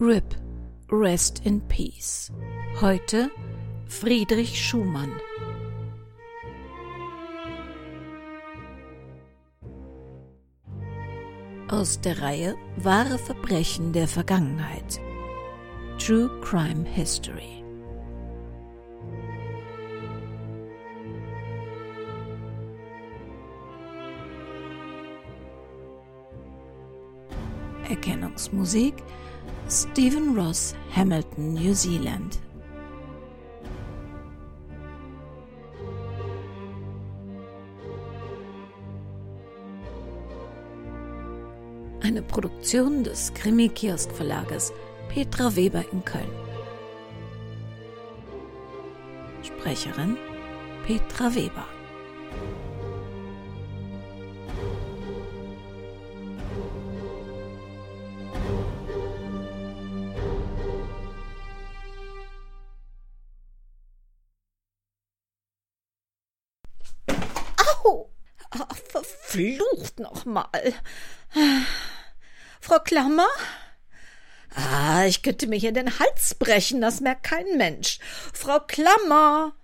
RIP, Rest in Peace. Heute Friedrich Schumann. Aus der Reihe Wahre Verbrechen der Vergangenheit. True Crime History. Erkennungsmusik Stephen Ross, Hamilton, New Zealand. Eine Produktion des Krimi-Kiosk-Verlages Petra Weber in Köln. Sprecherin Petra Weber. Frau Klammer? Ah, ich könnte mir hier den Hals brechen, das merkt kein Mensch. Frau Klammer!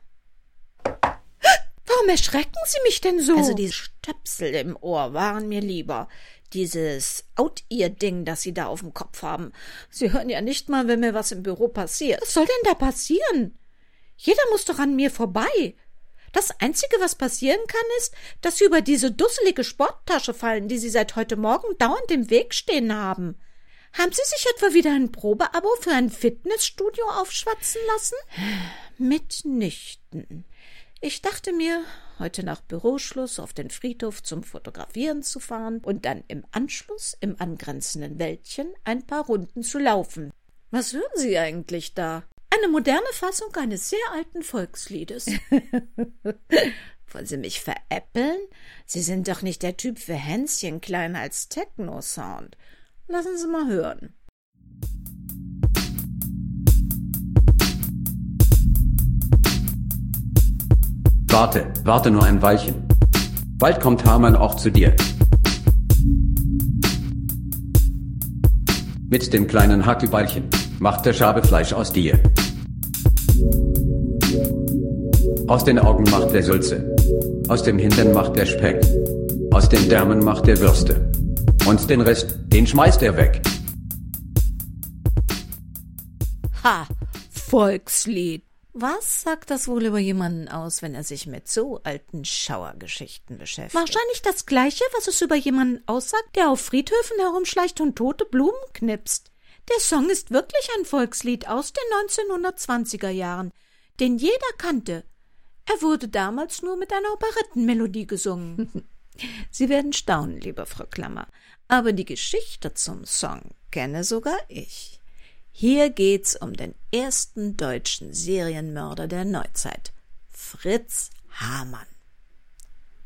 Warum erschrecken Sie mich denn so? Also die Stöpsel im Ohr waren mir lieber. Dieses Out-Ear-Ding, das Sie da auf dem Kopf haben. Sie hören ja nicht mal, wenn mir was im Büro passiert. Was soll denn da passieren? Jeder muss doch an mir vorbei. Das Einzige, was passieren kann, ist, dass Sie über diese dusselige Sporttasche fallen, die Sie seit heute Morgen dauernd im Weg stehen haben. Haben Sie sich etwa wieder ein Probeabo für ein Fitnessstudio aufschwatzen lassen? Mitnichten. Ich dachte mir, heute nach Büroschluss auf den Friedhof zum Fotografieren zu fahren und dann im Anschluss im angrenzenden Wäldchen ein paar Runden zu laufen. Was hören Sie eigentlich da? Eine moderne Fassung eines sehr alten Volksliedes. Wollen Sie mich veräppeln? Sie sind doch nicht der Typ für Hänschen klein als Techno-Sound. Lassen Sie mal hören. Warte, warte nur ein Weilchen. Bald kommt Hamann auch zu dir. Mit dem kleinen Hackelbeilchen macht der Schabe Fleisch aus dir. Aus den Augen macht der Sülze. Aus dem Hintern macht der Speck. Aus den Därmen macht der Würste. Und den Rest, den schmeißt er weg. Ha, Volkslied. Was sagt das wohl über jemanden aus, wenn er sich mit so alten Schauergeschichten beschäftigt? Wahrscheinlich das Gleiche, was es über jemanden aussagt, der auf Friedhöfen herumschleicht und tote Blumen knipst. Der Song ist wirklich ein Volkslied aus den 1920er Jahren, den jeder kannte er wurde damals nur mit einer Operettenmelodie gesungen. Sie werden staunen, liebe Frau Klammer, aber die Geschichte zum Song kenne sogar ich. Hier geht's um den ersten deutschen Serienmörder der Neuzeit, Fritz Hamann.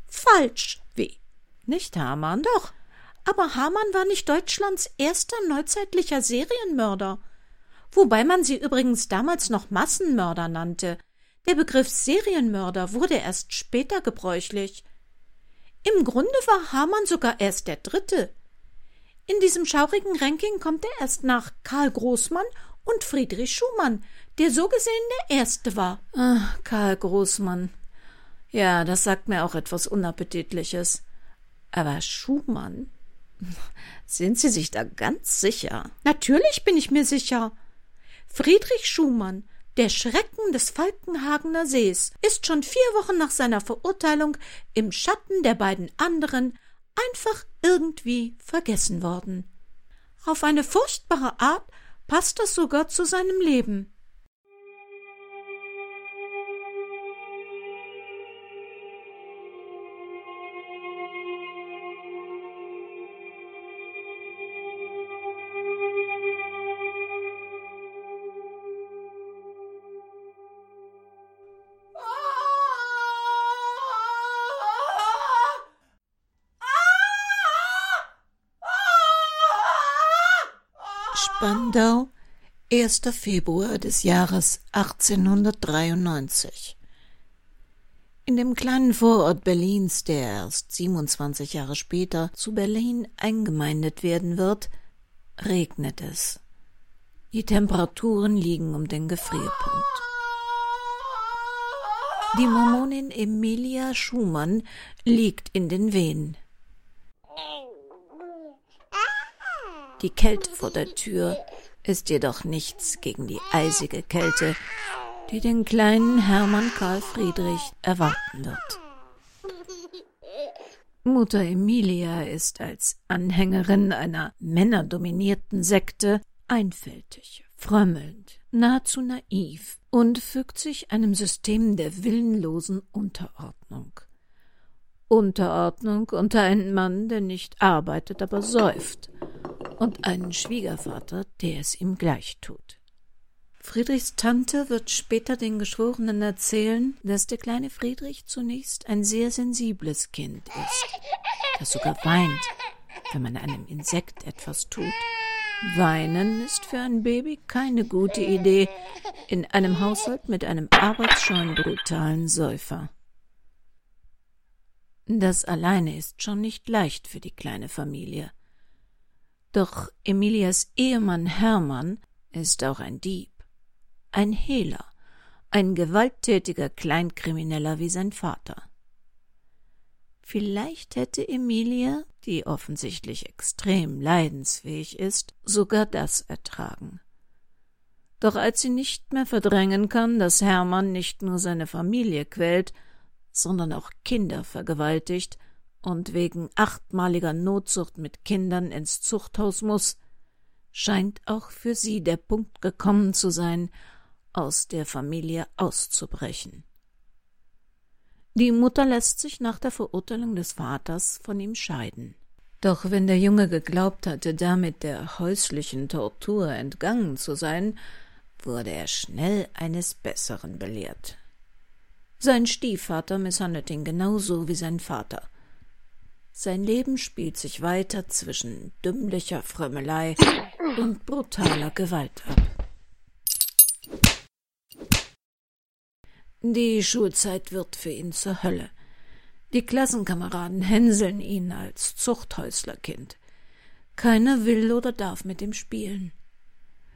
Falsch, wie? Nicht Hamann, doch. Aber Hamann war nicht Deutschlands erster neuzeitlicher Serienmörder. Wobei man sie übrigens damals noch Massenmörder nannte. Der Begriff Serienmörder wurde erst später gebräuchlich. Im Grunde war Hamann sogar erst der Dritte. In diesem schaurigen Ranking kommt er erst nach Karl Großmann und Friedrich Schumann, der so gesehen der Erste war. Ach, Karl Großmann. Ja, das sagt mir auch etwas Unappetitliches. Aber Schumann? Sind Sie sich da ganz sicher? Natürlich bin ich mir sicher. Friedrich Schumann der Schrecken des Falkenhagener Sees ist schon vier Wochen nach seiner Verurteilung im Schatten der beiden anderen einfach irgendwie vergessen worden. Auf eine furchtbare Art passt das sogar zu seinem Leben. 1. Februar des Jahres 1893. In dem kleinen Vorort Berlins, der erst 27 Jahre später zu Berlin eingemeindet werden wird, regnet es. Die Temperaturen liegen um den Gefrierpunkt. Die Mormonin Emilia Schumann liegt in den Wehen. Die Kälte vor der Tür ist jedoch nichts gegen die eisige Kälte, die den kleinen Hermann Karl Friedrich erwarten wird. Mutter Emilia ist als Anhängerin einer männerdominierten Sekte einfältig, frömmelnd, nahezu naiv und fügt sich einem System der willenlosen Unterordnung. Unterordnung unter einen Mann, der nicht arbeitet, aber säuft, und einen Schwiegervater, der es ihm gleich tut. Friedrichs Tante wird später den Geschworenen erzählen, dass der kleine Friedrich zunächst ein sehr sensibles Kind ist, das sogar weint, wenn man einem Insekt etwas tut. Weinen ist für ein Baby keine gute Idee in einem Haushalt mit einem arbeitsscheuen, brutalen Säufer. Das alleine ist schon nicht leicht für die kleine Familie. Doch Emilias Ehemann Hermann ist auch ein Dieb, ein Hehler, ein gewalttätiger Kleinkrimineller wie sein Vater. Vielleicht hätte Emilia, die offensichtlich extrem leidensfähig ist, sogar das ertragen. Doch als sie nicht mehr verdrängen kann, dass Hermann nicht nur seine Familie quält, sondern auch Kinder vergewaltigt und wegen achtmaliger Notzucht mit Kindern ins Zuchthaus muss, scheint auch für sie der Punkt gekommen zu sein, aus der Familie auszubrechen. Die Mutter lässt sich nach der Verurteilung des Vaters von ihm scheiden. Doch wenn der Junge geglaubt hatte, damit der häuslichen Tortur entgangen zu sein, wurde er schnell eines Besseren belehrt. Sein Stiefvater misshandelt ihn genauso wie sein Vater. Sein Leben spielt sich weiter zwischen dümmlicher Frömmelei und brutaler Gewalt ab. Die Schulzeit wird für ihn zur Hölle. Die Klassenkameraden hänseln ihn als Zuchthäuslerkind. Keiner will oder darf mit ihm spielen.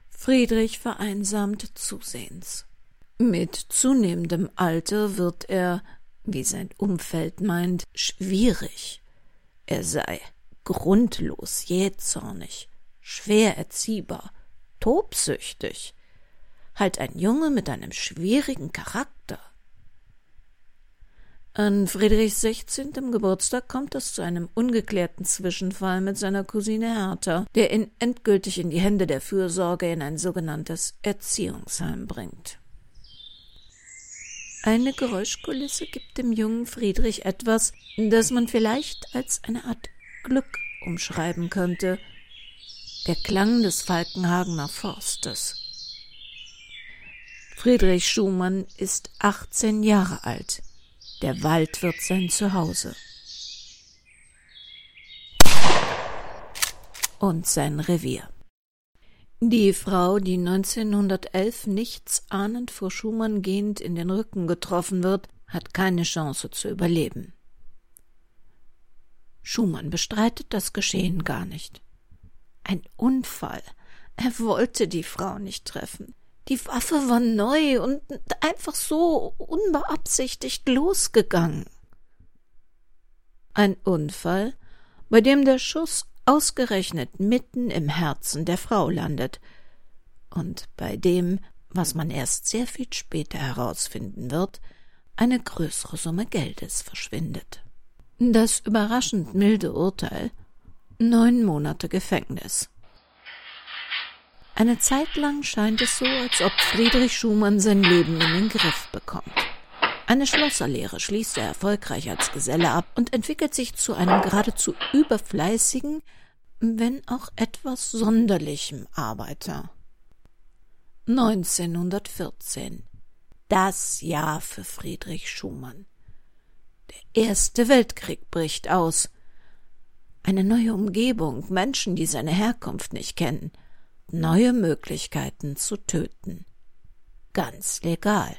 Friedrich vereinsamt zusehends. Mit zunehmendem Alter wird er, wie sein Umfeld meint, schwierig. Er sei grundlos, jähzornig, schwer erziehbar, tobsüchtig, halt ein Junge mit einem schwierigen Charakter. An Friedrichs sechzehntem Geburtstag kommt es zu einem ungeklärten Zwischenfall mit seiner Cousine Hertha, der ihn endgültig in die Hände der Fürsorge in ein sogenanntes Erziehungsheim bringt. Eine Geräuschkulisse gibt dem jungen Friedrich etwas, das man vielleicht als eine Art Glück umschreiben könnte. Der Klang des Falkenhagener Forstes. Friedrich Schumann ist 18 Jahre alt. Der Wald wird sein Zuhause. Und sein Revier. Die Frau, die 1911 nichts ahnend vor Schumann gehend in den Rücken getroffen wird, hat keine Chance zu überleben. Schumann bestreitet das Geschehen gar nicht. Ein Unfall. Er wollte die Frau nicht treffen. Die Waffe war neu und einfach so unbeabsichtigt losgegangen. Ein Unfall, bei dem der Schuss ausgerechnet mitten im Herzen der Frau landet und bei dem, was man erst sehr viel später herausfinden wird, eine größere Summe Geldes verschwindet. Das überraschend milde Urteil neun Monate Gefängnis. Eine Zeit lang scheint es so, als ob Friedrich Schumann sein Leben in den Griff bekommt. Eine Schlosserlehre schließt er erfolgreich als Geselle ab und entwickelt sich zu einem geradezu überfleißigen, wenn auch etwas sonderlichem Arbeiter. 1914. Das Jahr für Friedrich Schumann. Der Erste Weltkrieg bricht aus. Eine neue Umgebung, Menschen, die seine Herkunft nicht kennen – neue Möglichkeiten zu töten. Ganz legal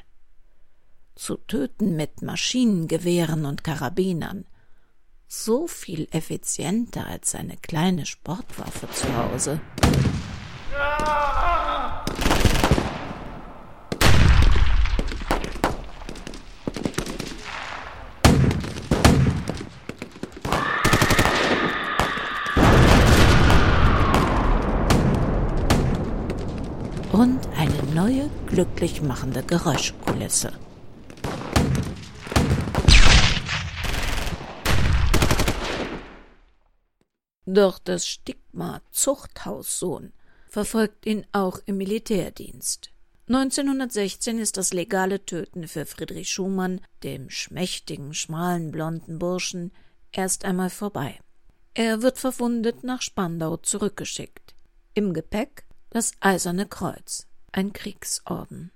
zu töten mit Maschinengewehren und Karabinern. So viel effizienter als seine kleine Sportwaffe zu Hause. Und eine neue glücklich machende Geräuschkulisse. Doch das Stigma Zuchthaussohn verfolgt ihn auch im Militärdienst. 1916 ist das legale Töten für Friedrich Schumann, dem schmächtigen, schmalen, blonden Burschen, erst einmal vorbei. Er wird verwundet nach Spandau zurückgeschickt. Im Gepäck das Eiserne Kreuz, ein Kriegsorden.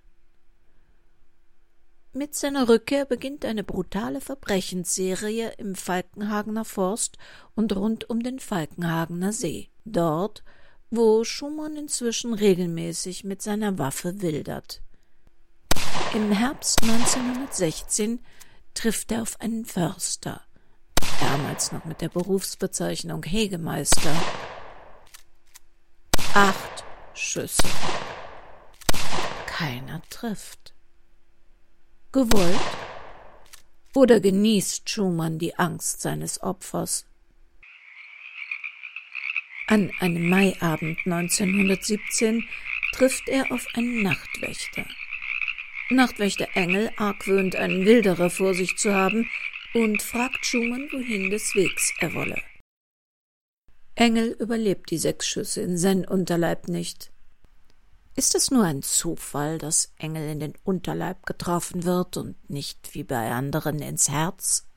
Mit seiner Rückkehr beginnt eine brutale Verbrechensserie im Falkenhagener Forst und rund um den Falkenhagener See. Dort, wo Schumann inzwischen regelmäßig mit seiner Waffe wildert. Im Herbst 1916 trifft er auf einen Förster, damals noch mit der Berufsbezeichnung Hegemeister. Acht Schüsse. Keiner trifft. Gewollt? Oder genießt Schumann die Angst seines Opfers? An einem Maiabend 1917 trifft er auf einen Nachtwächter. Nachtwächter Engel argwöhnt einen Wilderer vor sich zu haben und fragt Schumann, wohin des Wegs er wolle. Engel überlebt die sechs Schüsse in sein Unterleib nicht. Ist es nur ein Zufall, dass Engel in den Unterleib getroffen wird und nicht wie bei anderen ins Herz?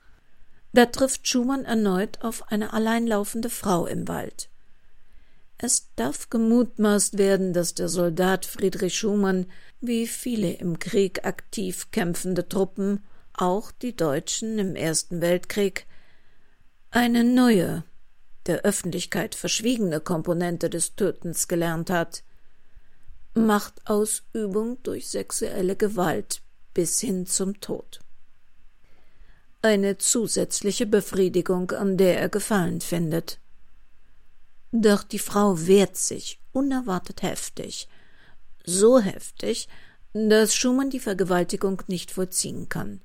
Da trifft Schumann erneut auf eine alleinlaufende Frau im Wald. Es darf gemutmaßt werden, dass der Soldat Friedrich Schumann, wie viele im Krieg aktiv kämpfende Truppen, auch die Deutschen im Ersten Weltkrieg, eine neue, der Öffentlichkeit verschwiegene Komponente des Tötens gelernt hat. Machtausübung durch sexuelle Gewalt bis hin zum Tod. Eine zusätzliche Befriedigung, an der er Gefallen findet. Doch die Frau wehrt sich unerwartet heftig, so heftig, dass Schumann die Vergewaltigung nicht vollziehen kann.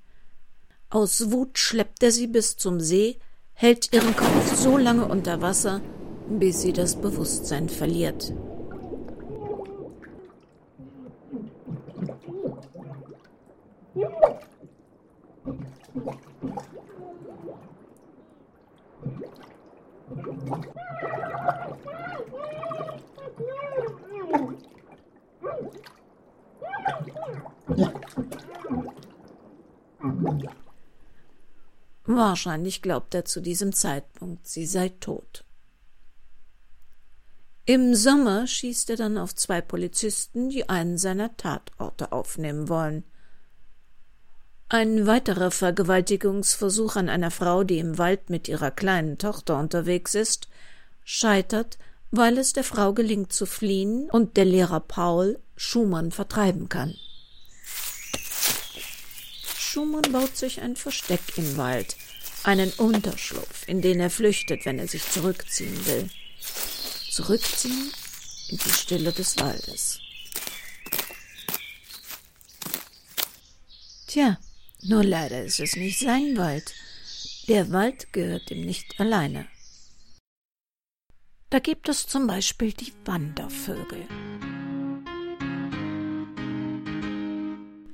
Aus Wut schleppt er sie bis zum See, hält ihren Kopf so lange unter Wasser, bis sie das Bewusstsein verliert. Wahrscheinlich glaubt er zu diesem Zeitpunkt, sie sei tot. Im Sommer schießt er dann auf zwei Polizisten, die einen seiner Tatorte aufnehmen wollen. Ein weiterer Vergewaltigungsversuch an einer Frau, die im Wald mit ihrer kleinen Tochter unterwegs ist, scheitert, weil es der Frau gelingt zu fliehen und der Lehrer Paul Schumann vertreiben kann. Schumann baut sich ein Versteck im Wald, einen Unterschlupf, in den er flüchtet, wenn er sich zurückziehen will. Zurückziehen in die Stille des Waldes. Tja, nur leider ist es nicht sein Wald. Der Wald gehört ihm nicht alleine. Da gibt es zum Beispiel die Wandervögel.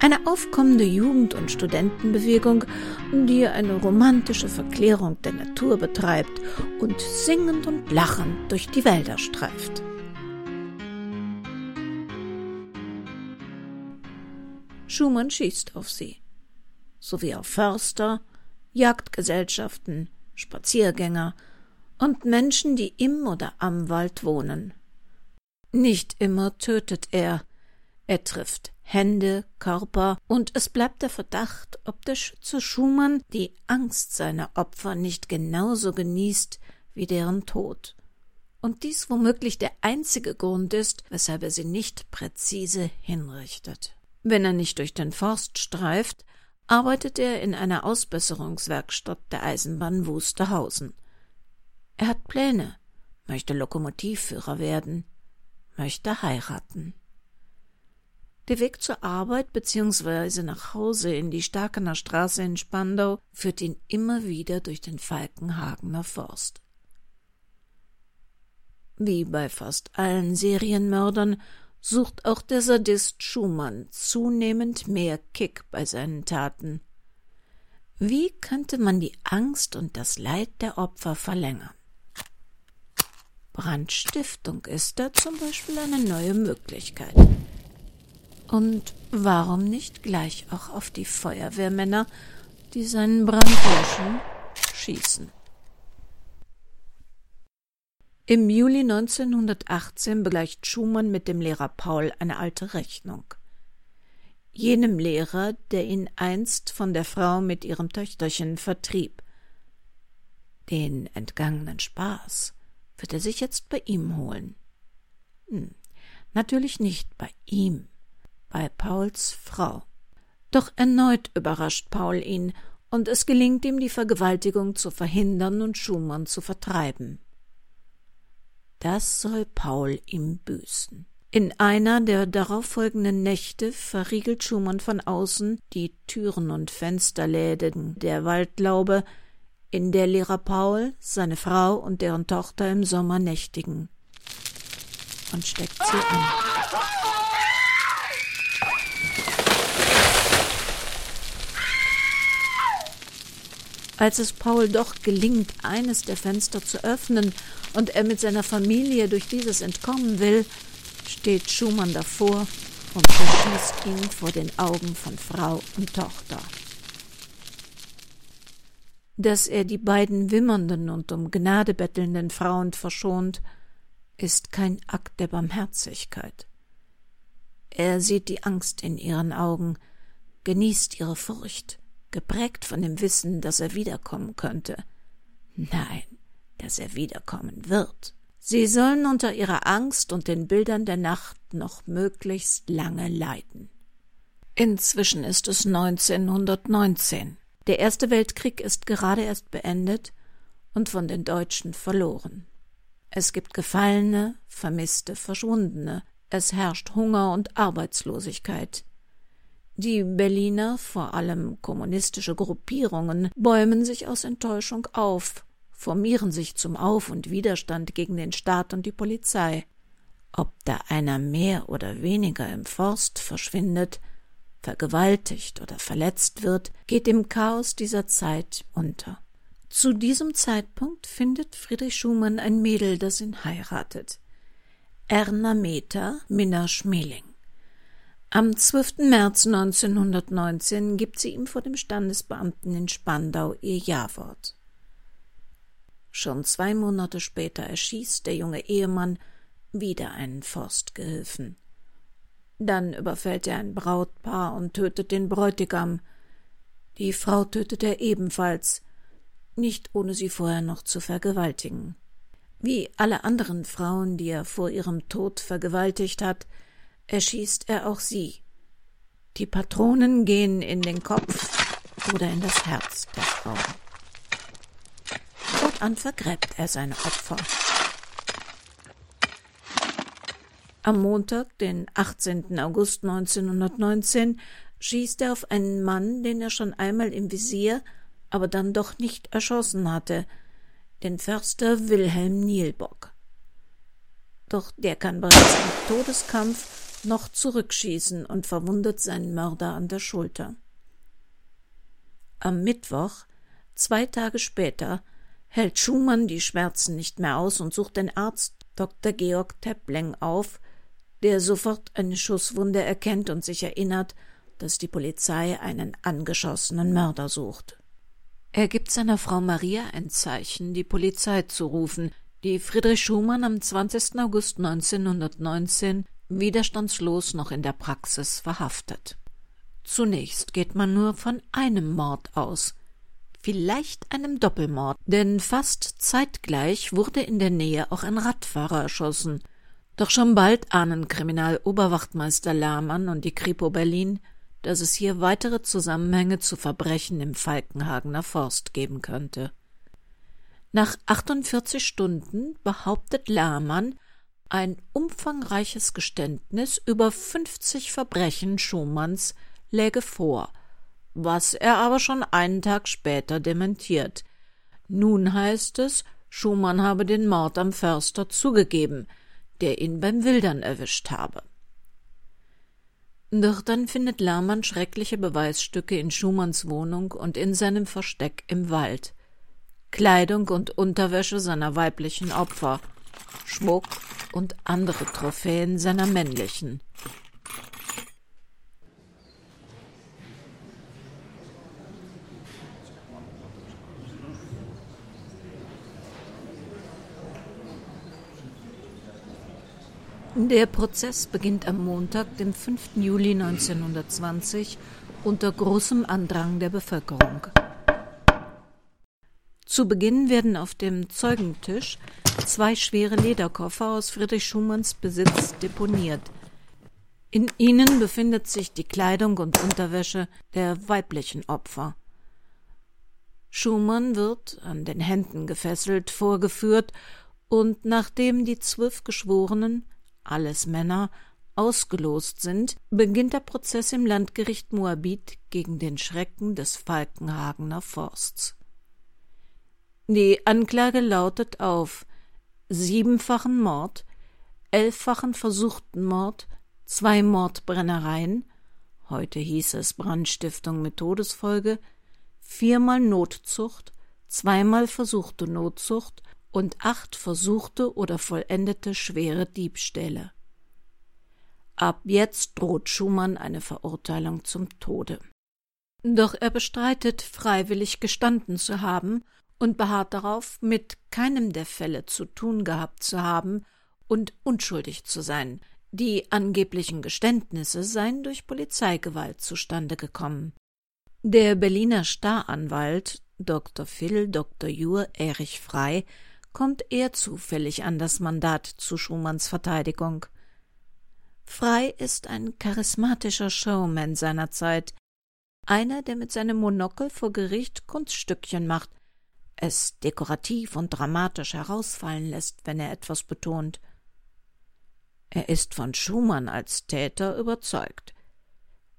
Eine aufkommende Jugend- und Studentenbewegung, die eine romantische Verklärung der Natur betreibt und singend und lachend durch die Wälder streift. Schumann schießt auf sie, sowie auf Förster, Jagdgesellschaften, Spaziergänger und Menschen, die im oder am Wald wohnen. Nicht immer tötet er, er trifft Hände, Körper, und es bleibt der Verdacht, ob der Schütze Schumann die Angst seiner Opfer nicht genauso genießt wie deren Tod. Und dies womöglich der einzige Grund ist, weshalb er sie nicht präzise hinrichtet. Wenn er nicht durch den Forst streift, arbeitet er in einer Ausbesserungswerkstatt der Eisenbahn Wusterhausen. Er hat Pläne, möchte Lokomotivführer werden, möchte heiraten. Der Weg zur Arbeit bzw. nach Hause in die Starkener Straße in Spandau führt ihn immer wieder durch den Falkenhagener Forst. Wie bei fast allen Serienmördern sucht auch der Sadist Schumann zunehmend mehr Kick bei seinen Taten. Wie könnte man die Angst und das Leid der Opfer verlängern? Brandstiftung ist da zum Beispiel eine neue Möglichkeit. Und warum nicht gleich auch auf die Feuerwehrmänner, die seinen Brand löschen, schießen? Im Juli 1918 begleicht Schumann mit dem Lehrer Paul eine alte Rechnung. Jenem Lehrer, der ihn einst von der Frau mit ihrem Töchterchen vertrieb. Den entgangenen Spaß wird er sich jetzt bei ihm holen. Hm, natürlich nicht bei ihm, bei Pauls Frau. Doch erneut überrascht Paul ihn, und es gelingt ihm, die Vergewaltigung zu verhindern und Schumann zu vertreiben. Das soll Paul ihm büßen. In einer der darauffolgenden Nächte verriegelt Schumann von außen die Türen und Fensterläden der Waldlaube, in der Lehrer Paul, seine Frau und deren Tochter im Sommer nächtigen, und steckt sie an. Als es Paul doch gelingt, eines der Fenster zu öffnen und er mit seiner Familie durch dieses entkommen will, steht Schumann davor und verschießt ihn vor den Augen von Frau und Tochter dass er die beiden wimmernden und um Gnade bettelnden Frauen verschont, ist kein Akt der Barmherzigkeit. Er sieht die Angst in ihren Augen, genießt ihre Furcht, geprägt von dem Wissen, dass er wiederkommen könnte. Nein, dass er wiederkommen wird. Sie sollen unter ihrer Angst und den Bildern der Nacht noch möglichst lange leiden. Inzwischen ist es 1919. Der Erste Weltkrieg ist gerade erst beendet und von den Deutschen verloren. Es gibt Gefallene, Vermisste, Verschwundene. Es herrscht Hunger und Arbeitslosigkeit. Die Berliner, vor allem kommunistische Gruppierungen, bäumen sich aus Enttäuschung auf, formieren sich zum Auf- und Widerstand gegen den Staat und die Polizei. Ob da einer mehr oder weniger im Forst verschwindet, vergewaltigt oder verletzt wird, geht im Chaos dieser Zeit unter. Zu diesem Zeitpunkt findet Friedrich Schumann ein Mädel, das ihn heiratet. Erna Meta Minna Schmeling. Am 12. März 1919 gibt sie ihm vor dem Standesbeamten in Spandau ihr Ja-Wort. Schon zwei Monate später erschießt der junge Ehemann wieder einen Forstgehilfen. Dann überfällt er ein Brautpaar und tötet den Bräutigam. Die Frau tötet er ebenfalls, nicht ohne sie vorher noch zu vergewaltigen. Wie alle anderen Frauen, die er vor ihrem Tod vergewaltigt hat, erschießt er auch sie. Die Patronen gehen in den Kopf oder in das Herz der Frau. Fortan vergräbt er seine Opfer. Am Montag, den 18. August 1919, schießt er auf einen Mann, den er schon einmal im Visier, aber dann doch nicht erschossen hatte, den Förster Wilhelm Nielbock. Doch der kann bereits im Todeskampf noch zurückschießen und verwundet seinen Mörder an der Schulter. Am Mittwoch, zwei Tage später, hält Schumann die Schmerzen nicht mehr aus und sucht den Arzt Dr. Georg Teppling auf, der sofort eine Schusswunde erkennt und sich erinnert, dass die Polizei einen angeschossenen Mörder sucht. Er gibt seiner Frau Maria ein Zeichen, die Polizei zu rufen, die Friedrich Schumann am 20. August 1919 widerstandslos noch in der Praxis verhaftet. Zunächst geht man nur von einem Mord aus, vielleicht einem Doppelmord, denn fast zeitgleich wurde in der Nähe auch ein Radfahrer erschossen, doch schon bald ahnen Kriminaloberwachtmeister Lahmann und die Kripo Berlin, dass es hier weitere Zusammenhänge zu Verbrechen im Falkenhagener Forst geben könnte. Nach 48 Stunden behauptet Lahmann, ein umfangreiches Geständnis über 50 Verbrechen Schumanns läge vor, was er aber schon einen Tag später dementiert. Nun heißt es, Schumann habe den Mord am Förster zugegeben – der ihn beim Wildern erwischt habe. Doch dann findet Lahmann schreckliche Beweisstücke in Schumanns Wohnung und in seinem Versteck im Wald. Kleidung und Unterwäsche seiner weiblichen Opfer, Schmuck und andere Trophäen seiner männlichen. Der Prozess beginnt am Montag, dem 5. Juli 1920, unter großem Andrang der Bevölkerung. Zu Beginn werden auf dem Zeugentisch zwei schwere Lederkoffer aus Friedrich Schumanns Besitz deponiert. In ihnen befindet sich die Kleidung und Unterwäsche der weiblichen Opfer. Schumann wird, an den Händen gefesselt, vorgeführt und nachdem die zwölf Geschworenen alles Männer, ausgelost sind, beginnt der Prozess im Landgericht Moabit gegen den Schrecken des Falkenhagener Forsts. Die Anklage lautet auf siebenfachen Mord, elffachen versuchten Mord, zwei Mordbrennereien, heute hieß es Brandstiftung mit Todesfolge, viermal Notzucht, zweimal versuchte Notzucht und acht versuchte oder vollendete schwere Diebstähle. Ab jetzt droht Schumann eine Verurteilung zum Tode. Doch er bestreitet, freiwillig gestanden zu haben und beharrt darauf, mit keinem der Fälle zu tun gehabt zu haben und unschuldig zu sein. Die angeblichen Geständnisse seien durch Polizeigewalt zustande gekommen. Der Berliner Staranwalt Dr. Phil Dr. Jur Erich Frei kommt er zufällig an das Mandat zu Schumanns Verteidigung. Frei ist ein charismatischer Showman seiner Zeit, einer, der mit seinem Monokel vor Gericht Kunststückchen macht, es dekorativ und dramatisch herausfallen lässt, wenn er etwas betont. Er ist von Schumann als Täter überzeugt.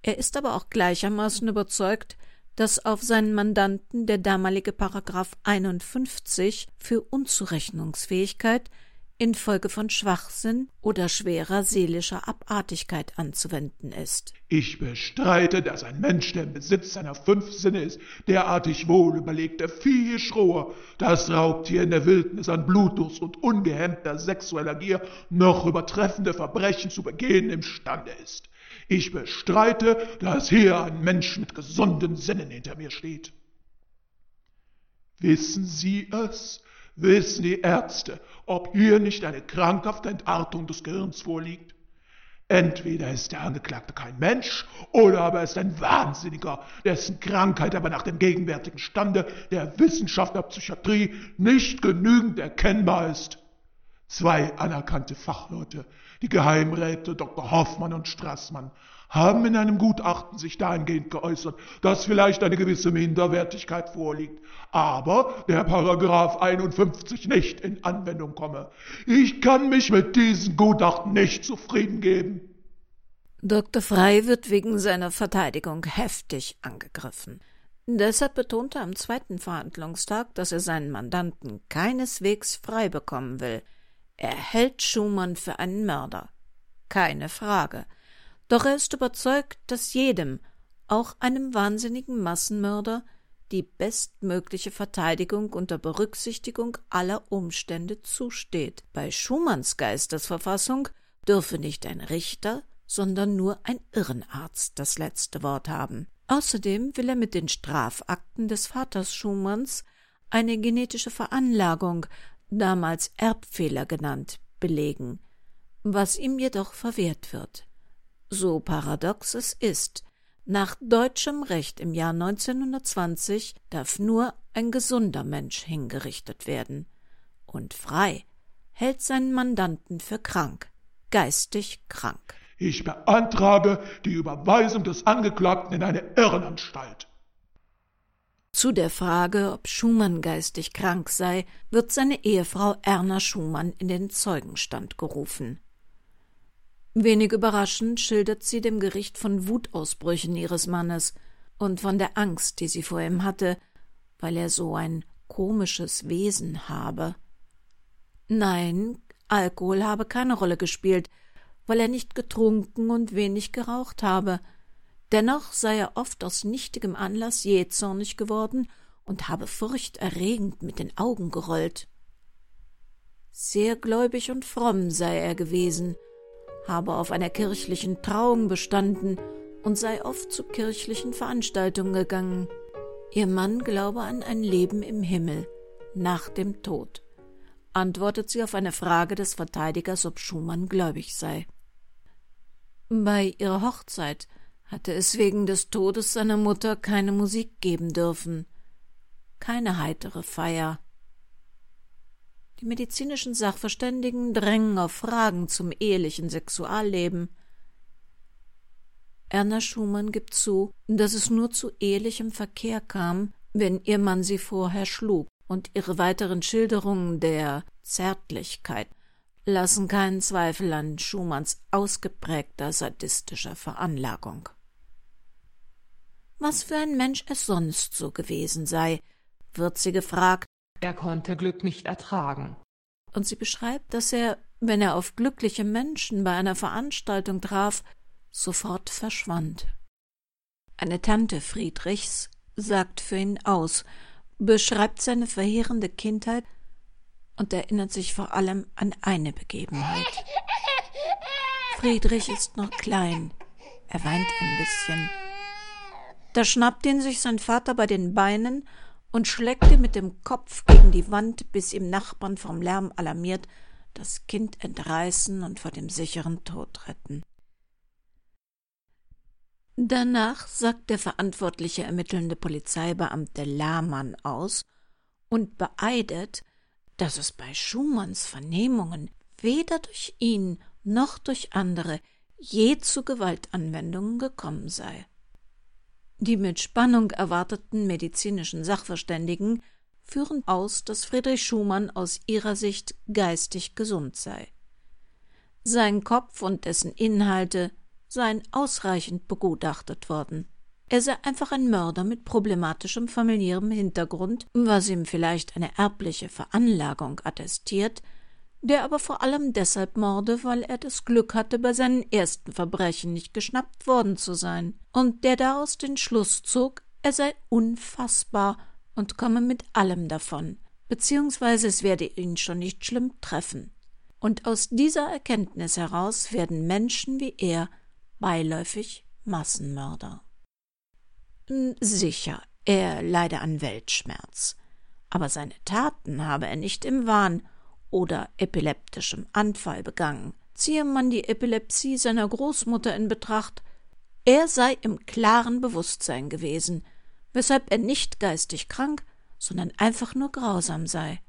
Er ist aber auch gleichermaßen überzeugt, dass auf seinen Mandanten der damalige Paragraph 51 für Unzurechnungsfähigkeit infolge von Schwachsinn oder schwerer seelischer Abartigkeit anzuwenden ist. Ich bestreite, dass ein Mensch, der im Besitz seiner fünf Sinne ist, derartig wohlüberlegter, viehschroher, das Raubtier in der Wildnis an Blutdurst und ungehemmter sexueller Gier noch übertreffende Verbrechen zu begehen imstande ist. Ich bestreite, dass hier ein Mensch mit gesunden Sinnen hinter mir steht. Wissen Sie es? Wissen die Ärzte, ob hier nicht eine krankhafte Entartung des Gehirns vorliegt? Entweder ist der Angeklagte kein Mensch, oder aber er ist ein Wahnsinniger, dessen Krankheit aber nach dem gegenwärtigen Stande der Wissenschaft der Psychiatrie nicht genügend erkennbar ist. Zwei anerkannte Fachleute, die Geheimräte Dr. Hoffmann und Strassmann, haben in einem Gutachten sich dahingehend geäußert, dass vielleicht eine gewisse Minderwertigkeit vorliegt, aber der Paragraph 51 nicht in Anwendung komme. Ich kann mich mit diesen Gutachten nicht zufrieden geben. Dr. Frey wird wegen seiner Verteidigung heftig angegriffen. Deshalb betonte er am zweiten Verhandlungstag, dass er seinen Mandanten keineswegs frei bekommen will. Er hält Schumann für einen Mörder. Keine Frage. Doch er ist überzeugt, dass jedem, auch einem wahnsinnigen Massenmörder, die bestmögliche Verteidigung unter Berücksichtigung aller Umstände zusteht. Bei Schumanns Geistesverfassung dürfe nicht ein Richter, sondern nur ein Irrenarzt das letzte Wort haben. Außerdem will er mit den Strafakten des Vaters Schumanns eine genetische Veranlagung, damals Erbfehler genannt, belegen, was ihm jedoch verwehrt wird. So paradox es ist, nach deutschem Recht im Jahr 1920 darf nur ein gesunder Mensch hingerichtet werden. Und frei hält seinen Mandanten für krank, geistig krank. Ich beantrage die Überweisung des Angeklagten in eine Irrenanstalt. Zu der Frage, ob Schumann geistig krank sei, wird seine Ehefrau Erna Schumann in den Zeugenstand gerufen. Wenig überraschend schildert sie dem Gericht von Wutausbrüchen ihres Mannes und von der Angst, die sie vor ihm hatte, weil er so ein komisches Wesen habe. Nein, Alkohol habe keine Rolle gespielt, weil er nicht getrunken und wenig geraucht habe. Dennoch sei er oft aus nichtigem Anlass jähzornig geworden und habe furchterregend mit den Augen gerollt. Sehr gläubig und fromm sei er gewesen, habe auf einer kirchlichen Trauung bestanden und sei oft zu kirchlichen Veranstaltungen gegangen. Ihr Mann glaube an ein Leben im Himmel, nach dem Tod, antwortet sie auf eine Frage des Verteidigers, ob Schumann gläubig sei. Bei ihrer Hochzeit hatte es wegen des Todes seiner Mutter keine Musik geben dürfen, keine heitere Feier. Die medizinischen Sachverständigen drängen auf Fragen zum ehelichen Sexualleben. Erna Schumann gibt zu, dass es nur zu ehelichem Verkehr kam, wenn ihr Mann sie vorher schlug, und ihre weiteren Schilderungen der Zärtlichkeit lassen keinen Zweifel an Schumanns ausgeprägter sadistischer Veranlagung. Was für ein Mensch es sonst so gewesen sei, wird sie gefragt. Er konnte Glück nicht ertragen. Und sie beschreibt, dass er, wenn er auf glückliche Menschen bei einer Veranstaltung traf, sofort verschwand. Eine Tante Friedrichs sagt für ihn aus, beschreibt seine verheerende Kindheit und erinnert sich vor allem an eine Begebenheit. Friedrich ist noch klein, er weint ein bisschen. Da schnappt ihn sich sein Vater bei den Beinen und schlägt ihn mit dem Kopf gegen die Wand, bis ihm Nachbarn vom Lärm alarmiert das Kind entreißen und vor dem sicheren Tod retten. Danach sagt der verantwortliche ermittelnde Polizeibeamte Lahmann aus und beeidet, dass es bei Schumanns Vernehmungen weder durch ihn noch durch andere je zu Gewaltanwendungen gekommen sei. Die mit Spannung erwarteten medizinischen Sachverständigen führen aus, dass Friedrich Schumann aus ihrer Sicht geistig gesund sei. Sein Kopf und dessen Inhalte seien ausreichend begutachtet worden. Er sei einfach ein Mörder mit problematischem familiärem Hintergrund, was ihm vielleicht eine erbliche Veranlagung attestiert, der aber vor allem deshalb morde, weil er das Glück hatte, bei seinen ersten Verbrechen nicht geschnappt worden zu sein, und der daraus den Schluss zog, er sei unfassbar und komme mit allem davon, beziehungsweise es werde ihn schon nicht schlimm treffen. Und aus dieser Erkenntnis heraus werden Menschen wie er beiläufig Massenmörder. Sicher, er leide an Weltschmerz, aber seine Taten habe er nicht im Wahn oder epileptischem Anfall begangen. Ziehe man die Epilepsie seiner Großmutter in Betracht, er sei im klaren Bewusstsein gewesen, weshalb er nicht geistig krank, sondern einfach nur grausam sei,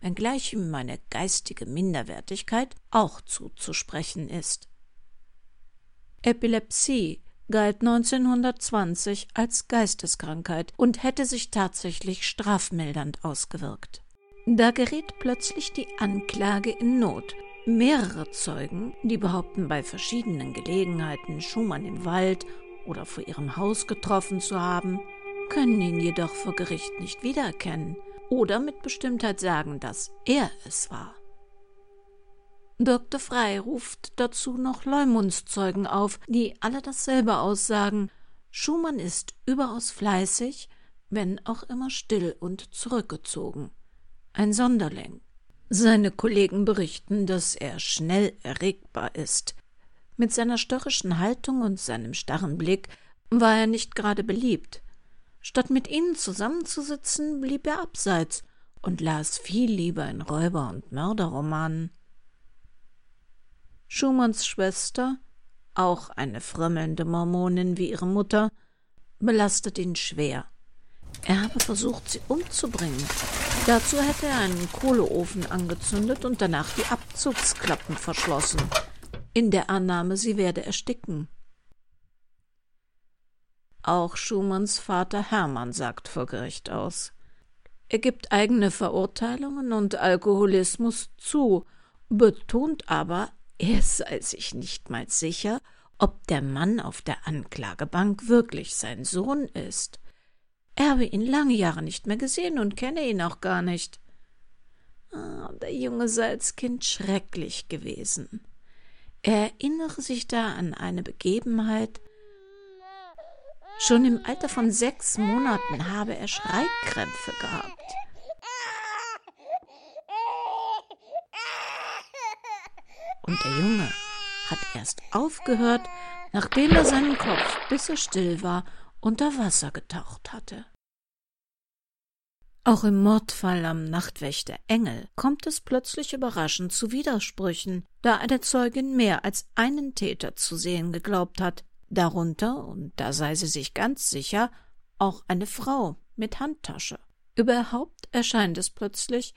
wenngleich ihm eine geistige Minderwertigkeit auch zuzusprechen ist. Epilepsie galt 1920 als Geisteskrankheit und hätte sich tatsächlich strafmildernd ausgewirkt. Da gerät plötzlich die Anklage in Not. Mehrere Zeugen, die behaupten, bei verschiedenen Gelegenheiten Schumann im Wald oder vor ihrem Haus getroffen zu haben, können ihn jedoch vor Gericht nicht wiedererkennen oder mit Bestimmtheit sagen, dass er es war. Dr. Frey ruft dazu noch Leumundszeugen auf, die alle dasselbe aussagen. Schumann ist überaus fleißig, wenn auch immer still und zurückgezogen. Ein Sonderling. Seine Kollegen berichten, dass er schnell erregbar ist. Mit seiner störrischen Haltung und seinem starren Blick war er nicht gerade beliebt. Statt mit ihnen zusammenzusitzen, blieb er abseits und las viel lieber in Räuber- und Mörderromanen. Schumanns Schwester, auch eine frömmelnde Mormonin wie ihre Mutter, belastet ihn schwer. Er habe versucht, sie umzubringen. Dazu hätte er einen Kohleofen angezündet und danach die Abzugsklappen verschlossen, in der Annahme, sie werde ersticken. Auch Schumanns Vater Hermann sagt vor Gericht aus. Er gibt eigene Verurteilungen und Alkoholismus zu, betont aber, er sei sich nicht mal sicher, ob der Mann auf der Anklagebank wirklich sein Sohn ist. Er habe ihn lange Jahre nicht mehr gesehen und kenne ihn auch gar nicht. Ah, der Junge sei als Kind schrecklich gewesen. Er erinnere sich da an eine Begebenheit. Schon im Alter von sechs Monaten habe er Schreikrämpfe gehabt. Und der Junge hat erst aufgehört, nachdem er seinen Kopf, bis er still war, unter Wasser getaucht hatte. Auch im Mordfall am Nachtwächter Engel kommt es plötzlich überraschend zu Widersprüchen, da eine Zeugin mehr als einen Täter zu sehen geglaubt hat, darunter, und da sei sie sich ganz sicher, auch eine Frau mit Handtasche. Überhaupt erscheint es plötzlich,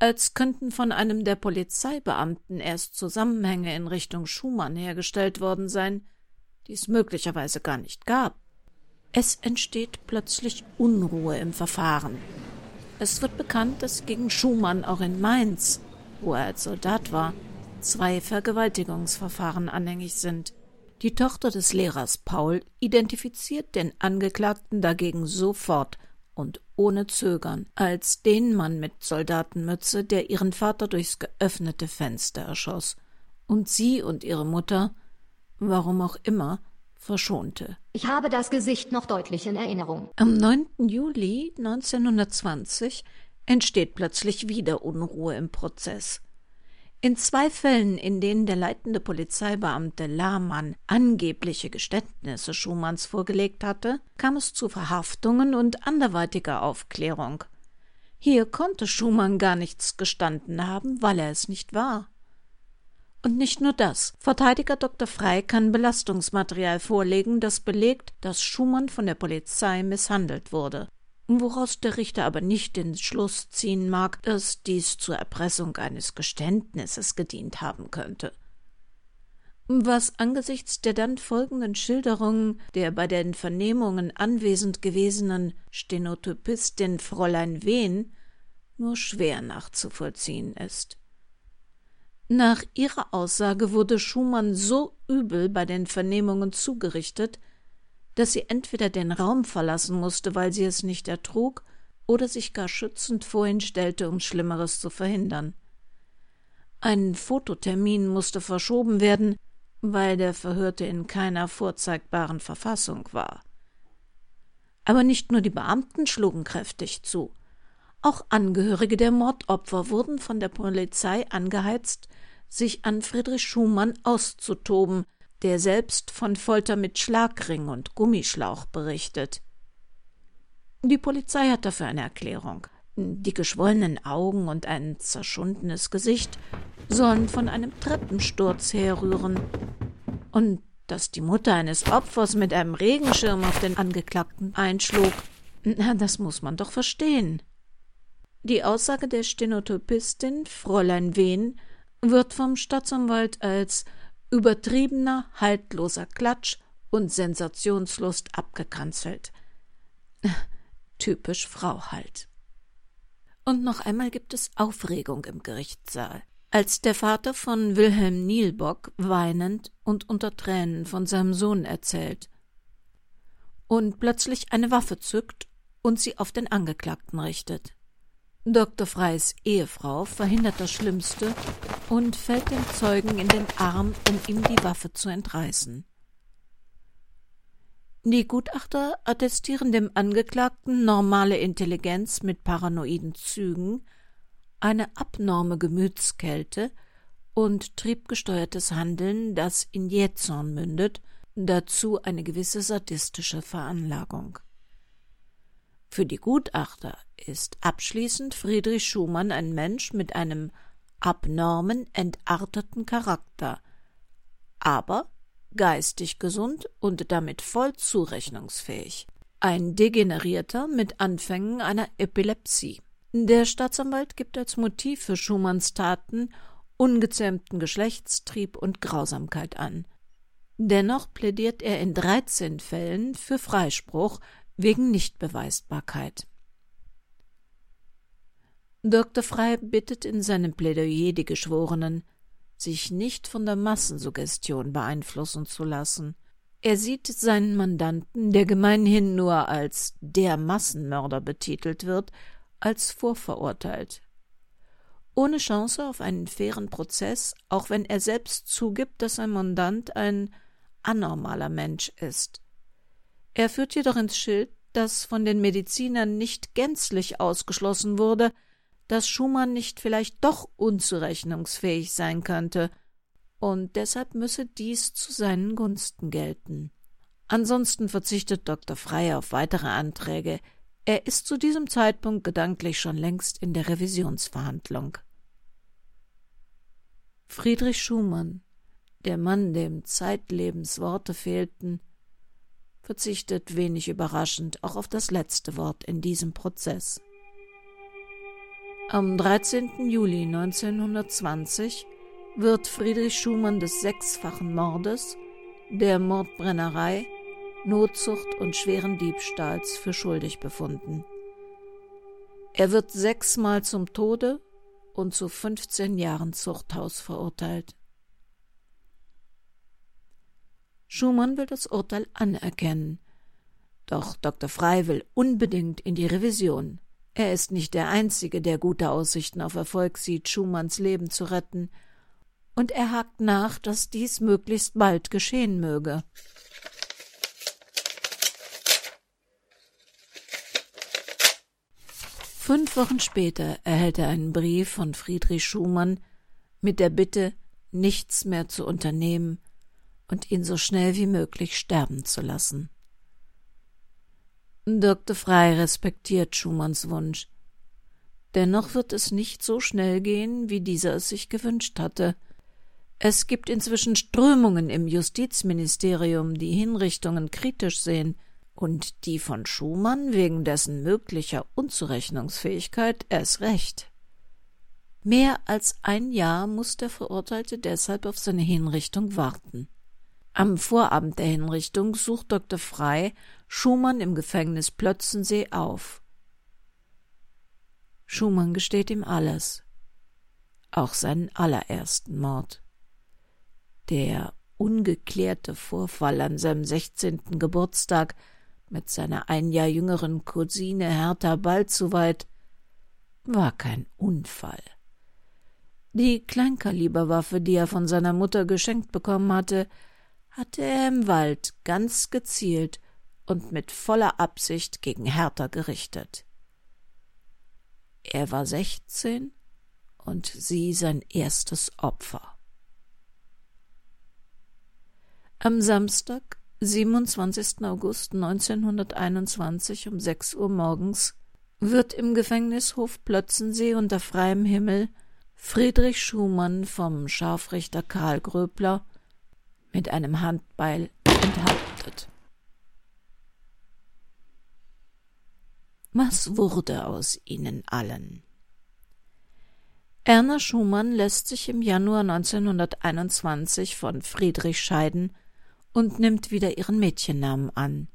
als könnten von einem der Polizeibeamten erst Zusammenhänge in Richtung Schumann hergestellt worden sein, die es möglicherweise gar nicht gab. Es entsteht plötzlich Unruhe im Verfahren. Es wird bekannt, dass gegen Schumann auch in Mainz, wo er als Soldat war, zwei Vergewaltigungsverfahren anhängig sind. Die Tochter des Lehrers Paul identifiziert den Angeklagten dagegen sofort und ohne Zögern als den Mann mit Soldatenmütze, der ihren Vater durchs geöffnete Fenster erschoss, und sie und ihre Mutter, warum auch immer, verschonte. Ich habe das Gesicht noch deutlich in Erinnerung. Am 9. Juli 1920 entsteht plötzlich wieder Unruhe im Prozess. In zwei Fällen, in denen der leitende Polizeibeamte Lahmann angebliche Geständnisse Schumanns vorgelegt hatte, kam es zu Verhaftungen und anderweitiger Aufklärung. Hier konnte Schumann gar nichts gestanden haben, weil er es nicht war. Und nicht nur das. Verteidiger Dr. Frey kann Belastungsmaterial vorlegen, das belegt, dass Schumann von der Polizei misshandelt wurde. Woraus der Richter aber nicht den Schluss ziehen mag, dass dies zur Erpressung eines Geständnisses gedient haben könnte. Was angesichts der dann folgenden Schilderungen der bei den Vernehmungen anwesend gewesenen Stenotypistin Fräulein Wehn nur schwer nachzuvollziehen ist. Nach ihrer Aussage wurde Schumann so übel bei den Vernehmungen zugerichtet, dass sie entweder den Raum verlassen musste, weil sie es nicht ertrug, oder sich gar schützend vor ihn stellte, um Schlimmeres zu verhindern. Ein Fototermin musste verschoben werden, weil der Verhörte in keiner vorzeigbaren Verfassung war. Aber nicht nur die Beamten schlugen kräftig zu. Auch Angehörige der Mordopfer wurden von der Polizei angeheizt, sich an Friedrich Schumann auszutoben, der selbst von Folter mit Schlagring und Gummischlauch berichtet. Die Polizei hat dafür eine Erklärung. Die geschwollenen Augen und ein zerschundenes Gesicht sollen von einem Treppensturz herrühren. Und dass die Mutter eines Opfers mit einem Regenschirm auf den Angeklagten einschlug, na, das muss man doch verstehen. Die Aussage der Stenotypistin Fräulein Wehn wird vom Staatsanwalt als übertriebener, haltloser Klatsch und Sensationslust abgekanzelt. Typisch Frau halt. Und noch einmal gibt es Aufregung im Gerichtssaal, als der Vater von Wilhelm Nielbock weinend und unter Tränen von seinem Sohn erzählt und plötzlich eine Waffe zückt und sie auf den Angeklagten richtet. Dr. Freys Ehefrau verhindert das Schlimmste und fällt dem Zeugen in den Arm, um ihm die Waffe zu entreißen. Die Gutachter attestieren dem Angeklagten normale Intelligenz mit paranoiden Zügen, eine abnorme Gemütskälte und triebgesteuertes Handeln, das in Jähzorn mündet, dazu eine gewisse sadistische Veranlagung. Für die Gutachter ist abschließend Friedrich Schumann ein Mensch mit einem abnormen, entarteten Charakter, aber geistig gesund und damit voll zurechnungsfähig. Ein Degenerierter mit Anfängen einer Epilepsie. Der Staatsanwalt gibt als Motiv für Schumanns Taten ungezähmten Geschlechtstrieb und Grausamkeit an. Dennoch plädiert er in 13 Fällen für Freispruch wegen Nichtbeweisbarkeit. Dr. Frey bittet in seinem Plädoyer die Geschworenen, sich nicht von der Massensuggestion beeinflussen zu lassen. Er sieht seinen Mandanten, der gemeinhin nur als der Massenmörder betitelt wird, als vorverurteilt. ohne Chance auf einen fairen Prozess, auch wenn er selbst zugibt, dass sein Mandant ein anormaler Mensch ist. Er führt jedoch ins Schild, dass von den Medizinern nicht gänzlich ausgeschlossen wurde, dass Schumann nicht vielleicht doch unzurechnungsfähig sein könnte, und deshalb müsse dies zu seinen Gunsten gelten. Ansonsten verzichtet Dr. Frey auf weitere Anträge. Er ist zu diesem Zeitpunkt gedanklich schon längst in der Revisionsverhandlung. Friedrich Schumann, der Mann, dem zeitlebens Worte fehlten, verzichtet wenig überraschend auch auf das letzte Wort in diesem Prozess. Am 13. Juli 1920 wird Friedrich Schumann des sechsfachen Mordes, der Mordbrennerei, Notzucht und schweren Diebstahls für schuldig befunden. Er wird sechsmal zum Tode und zu 15 Jahren Zuchthaus verurteilt. Schumann will das Urteil anerkennen, doch Dr. Frey will unbedingt in die Revision. Er ist nicht der Einzige, der gute Aussichten auf Erfolg sieht, Schumanns Leben zu retten, und er hakt nach, dass dies möglichst bald geschehen möge. Fünf Wochen später erhält er einen Brief von Friedrich Schumann mit der Bitte, nichts mehr zu unternehmen und ihn so schnell wie möglich sterben zu lassen. Dr. Frey respektiert Schumanns Wunsch. Dennoch wird es nicht so schnell gehen, wie dieser es sich gewünscht hatte. Es gibt inzwischen Strömungen im Justizministerium, die Hinrichtungen kritisch sehen – und die von Schumann wegen dessen möglicher Unzurechnungsfähigkeit erst recht. Mehr als ein Jahr muss der Verurteilte deshalb auf seine Hinrichtung warten. Am Vorabend der Hinrichtung sucht Dr. Frey Schumann im Gefängnis Plötzensee auf. Schumann gesteht ihm alles, auch seinen allerersten Mord. Der ungeklärte Vorfall an seinem sechzehnten Geburtstag mit seiner ein Jahr jüngeren Cousine Hertha Balzuweit war kein Unfall. Die Kleinkaliberwaffe, die er von seiner Mutter geschenkt bekommen hatte, hatte er im Wald ganz gezielt und mit voller Absicht gegen Hertha gerichtet. Er war sechzehn und sie sein erstes Opfer. Am Samstag 27. August 1921 um 6 Uhr morgens wird im Gefängnishof Plötzensee unter freiem Himmel Friedrich Schumann vom Scharfrichter Karl Gröbler mit einem Handbeil enthauptet. Was wurde aus ihnen allen? Erna Schumann lässt sich im Januar 1921 von Friedrich scheiden und nimmt wieder ihren Mädchennamen an.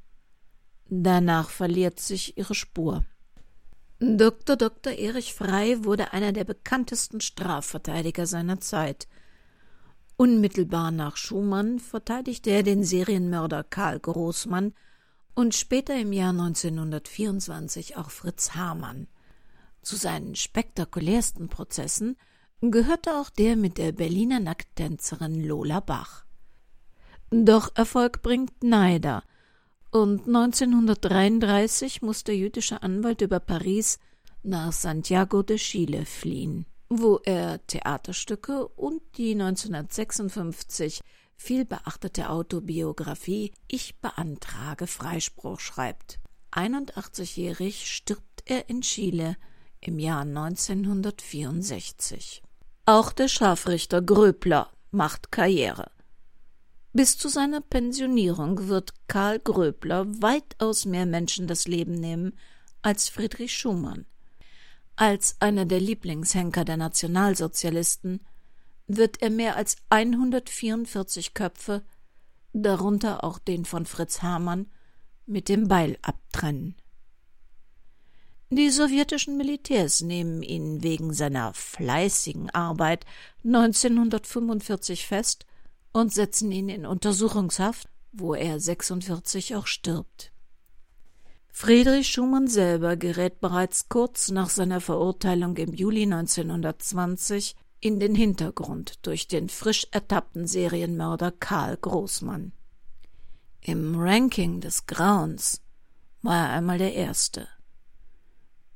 Danach verliert sich ihre Spur. Dr. Dr. Erich Frey wurde einer der bekanntesten Strafverteidiger seiner Zeit. Unmittelbar nach Schumann verteidigte er den Serienmörder Karl Großmann und später im Jahr 1924 auch Fritz Hamann. Zu seinen spektakulärsten Prozessen gehörte auch der mit der Berliner Nackttänzerin Lola Bach. Doch Erfolg bringt Neider, und 1933 muss der jüdische Anwalt über Paris nach Santiago de Chile fliehen, wo er Theaterstücke und die 1956 viel beachtete Autobiografie Ich beantrage Freispruch schreibt. 81-jährig stirbt er in Chile im Jahr 1964. Auch der Scharfrichter Gröbler macht Karriere. Bis zu seiner Pensionierung wird Karl Gröbler weitaus mehr Menschen das Leben nehmen als Friedrich Schumann. Als einer der Lieblingshenker der Nationalsozialisten wird er mehr als 144 Köpfe, darunter auch den von Fritz Hamann, mit dem Beil abtrennen. Die sowjetischen Militärs nehmen ihn wegen seiner fleißigen Arbeit 1945 fest und setzen ihn in Untersuchungshaft, wo er 46 auch stirbt. Friedrich Schumann selber gerät bereits kurz nach seiner Verurteilung im Juli 1920 in den Hintergrund durch den frisch ertappten Serienmörder Karl Großmann. Im Ranking des Grauens war er einmal der Erste.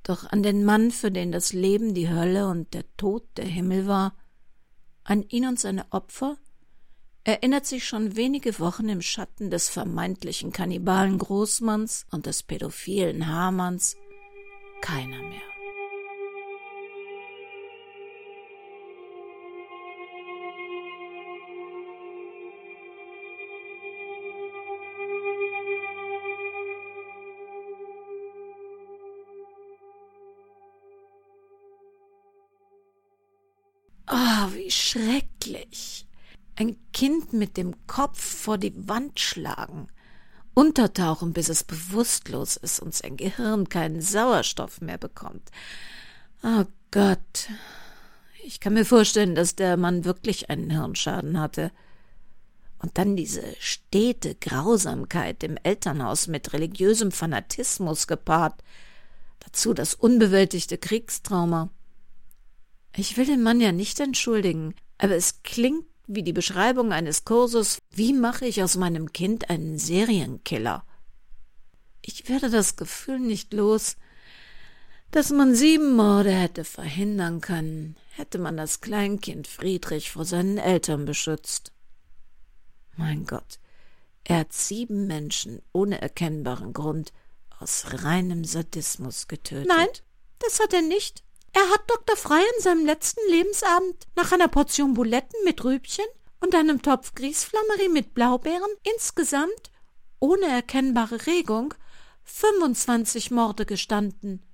Doch an den Mann, für den das Leben die Hölle und der Tod der Himmel war, an ihn und seine Opfer, erinnert sich schon wenige Wochen im Schatten des vermeintlichen Kannibalen Großmanns und des pädophilen Hamanns keiner mehr. Kind mit dem Kopf vor die Wand schlagen, untertauchen, bis es bewusstlos ist und sein Gehirn keinen Sauerstoff mehr bekommt. Oh Gott. Ich kann mir vorstellen, dass der Mann wirklich einen Hirnschaden hatte. Und dann diese stete Grausamkeit im Elternhaus mit religiösem Fanatismus gepaart. Dazu das unbewältigte Kriegstrauma. Ich will den Mann ja nicht entschuldigen, aber es klingt wie die Beschreibung eines Kurses Wie mache ich aus meinem Kind einen Serienkiller? Ich werde das Gefühl nicht los, dass man sieben Morde hätte verhindern können, hätte man das Kleinkind Friedrich vor seinen Eltern beschützt. Mein Gott, er hat sieben Menschen ohne erkennbaren Grund aus reinem Sadismus getötet. Nein, das hat er nicht, er hat Dr. Frey in seinem letzten Lebensabend nach einer Portion Buletten mit Rübchen und einem Topf Grießflammerie mit Blaubeeren insgesamt, ohne erkennbare Regung, 25 Morde gestanden.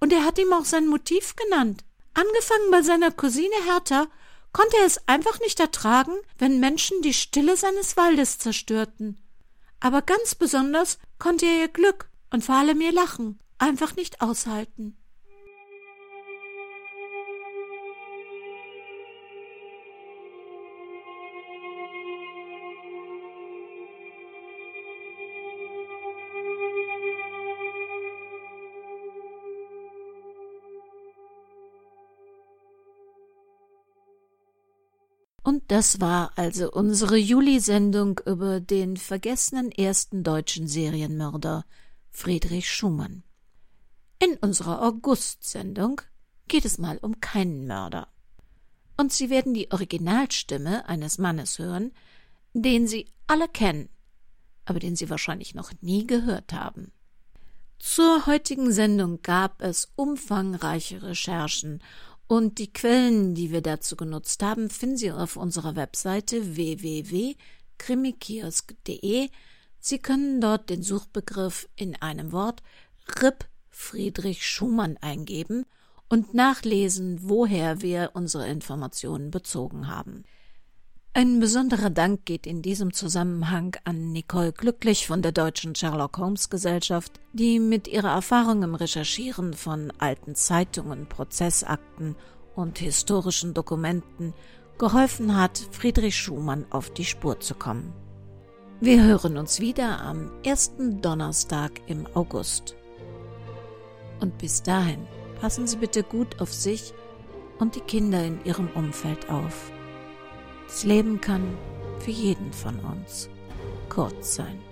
Und er hat ihm auch sein Motiv genannt. Angefangen bei seiner Cousine Hertha, konnte er es einfach nicht ertragen, wenn Menschen die Stille seines Waldes zerstörten. Aber ganz besonders konnte er ihr Glück und vor allem ihr Lachen einfach nicht aushalten. Das war also unsere Juli-Sendung über den vergessenen ersten deutschen Serienmörder Friedrich Schumann. In unserer August-Sendung geht es mal um keinen Mörder. Und Sie werden die Originalstimme eines Mannes hören, den Sie alle kennen, aber den Sie wahrscheinlich noch nie gehört haben. Zur heutigen Sendung gab es umfangreiche Recherchen und die Quellen, die wir dazu genutzt haben, finden Sie auf unserer Webseite www.krimikiosk.de. Sie können dort den Suchbegriff in einem Wort RIP Friedrich Schumann eingeben und nachlesen, woher wir unsere Informationen bezogen haben. Ein besonderer Dank geht in diesem Zusammenhang an Nicole Glücklich von der Deutschen Sherlock Holmes Gesellschaft, die mit ihrer Erfahrung im Recherchieren von alten Zeitungen, Prozessakten und historischen Dokumenten geholfen hat, Friedrich Schumann auf die Spur zu kommen. Wir hören uns wieder am ersten Donnerstag im August. Und bis dahin passen Sie bitte gut auf sich und die Kinder in Ihrem Umfeld auf. Das Leben kann für jeden von uns kurz sein.